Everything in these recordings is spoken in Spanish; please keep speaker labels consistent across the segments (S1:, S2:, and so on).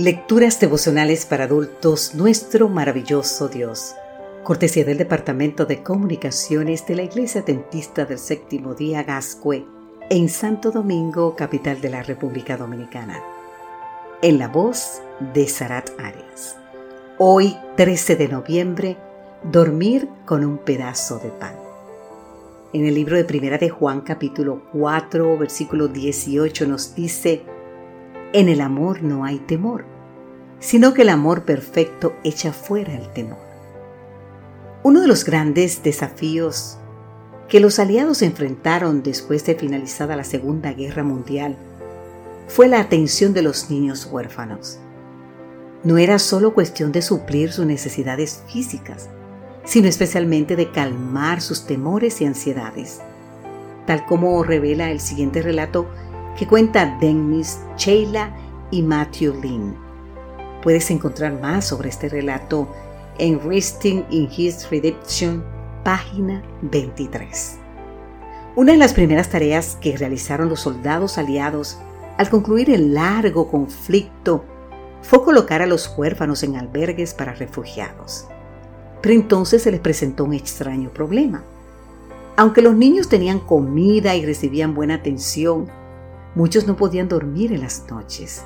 S1: Lecturas devocionales para adultos, nuestro maravilloso Dios. Cortesía del Departamento de Comunicaciones de la Iglesia Dentista del Séptimo Día Gascue, en Santo Domingo, capital de la República Dominicana. En la voz de Sarat Arias. Hoy, 13 de noviembre, dormir con un pedazo de pan. En el libro de Primera de Juan, capítulo 4, versículo 18, nos dice, en el amor no hay temor, sino que el amor perfecto echa fuera el temor. Uno de los grandes desafíos que los aliados enfrentaron después de finalizada la Segunda Guerra Mundial fue la atención de los niños huérfanos. No era solo cuestión de suplir sus necesidades físicas, sino especialmente de calmar sus temores y ansiedades, tal como revela el siguiente relato que cuenta Dennis, Sheila y Matthew Lynn. Puedes encontrar más sobre este relato en Resting in His Redemption, página 23. Una de las primeras tareas que realizaron los soldados aliados al concluir el largo conflicto fue colocar a los huérfanos en albergues para refugiados. Pero entonces se les presentó un extraño problema. Aunque los niños tenían comida y recibían buena atención, Muchos no podían dormir en las noches.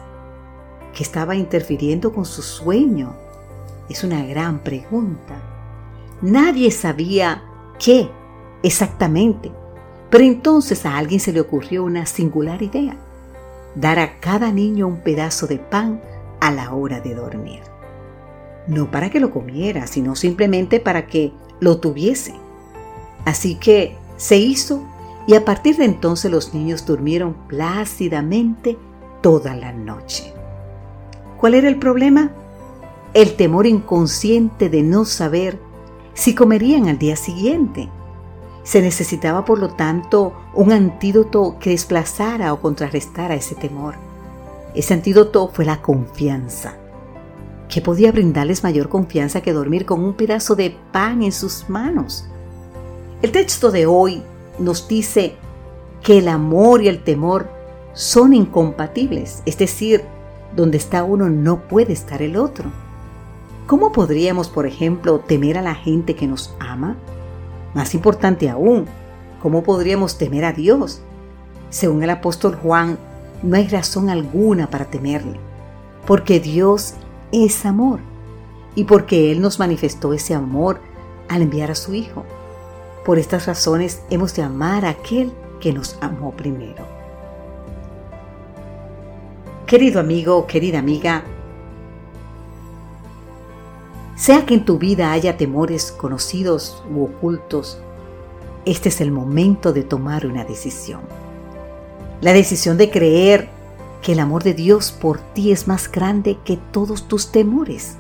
S1: ¿Qué estaba interfiriendo con su sueño? Es una gran pregunta. Nadie sabía qué exactamente, pero entonces a alguien se le ocurrió una singular idea, dar a cada niño un pedazo de pan a la hora de dormir. No para que lo comiera, sino simplemente para que lo tuviese. Así que se hizo y a partir de entonces los niños durmieron plácidamente toda la noche. ¿Cuál era el problema? El temor inconsciente de no saber si comerían al día siguiente. Se necesitaba, por lo tanto, un antídoto que desplazara o contrarrestara ese temor. Ese antídoto fue la confianza. ¿Qué podía brindarles mayor confianza que dormir con un pedazo de pan en sus manos? El texto de hoy nos dice que el amor y el temor son incompatibles, es decir, donde está uno no puede estar el otro. ¿Cómo podríamos, por ejemplo, temer a la gente que nos ama? Más importante aún, ¿cómo podríamos temer a Dios? Según el apóstol Juan, no hay razón alguna para temerle, porque Dios es amor y porque Él nos manifestó ese amor al enviar a su Hijo. Por estas razones hemos de amar a aquel que nos amó primero. Querido amigo, querida amiga, sea que en tu vida haya temores conocidos u ocultos, este es el momento de tomar una decisión. La decisión de creer que el amor de Dios por ti es más grande que todos tus temores.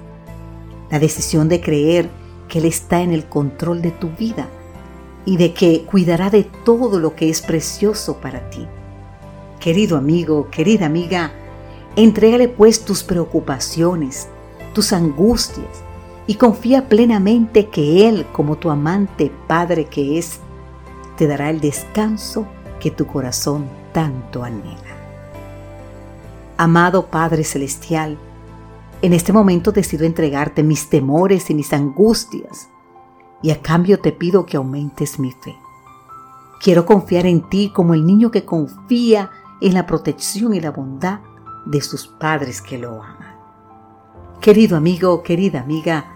S1: La decisión de creer que Él está en el control de tu vida y de que cuidará de todo lo que es precioso para ti. Querido amigo, querida amiga, entrégale pues tus preocupaciones, tus angustias y confía plenamente que Él, como tu amante Padre que es, te dará el descanso que tu corazón tanto anhela. Amado Padre Celestial, en este momento decido entregarte mis temores y mis angustias y a cambio te pido que aumentes mi fe. Quiero confiar en ti como el niño que confía en la protección y la bondad de sus padres que lo aman. Querido amigo, querida amiga,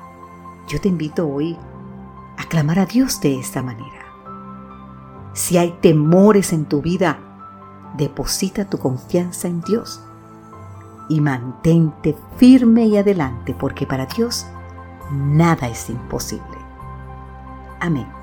S1: yo te invito hoy a clamar a Dios de esta manera. Si hay temores en tu vida, deposita tu confianza en Dios y mantente firme y adelante porque para Dios nada es imposible. Amém.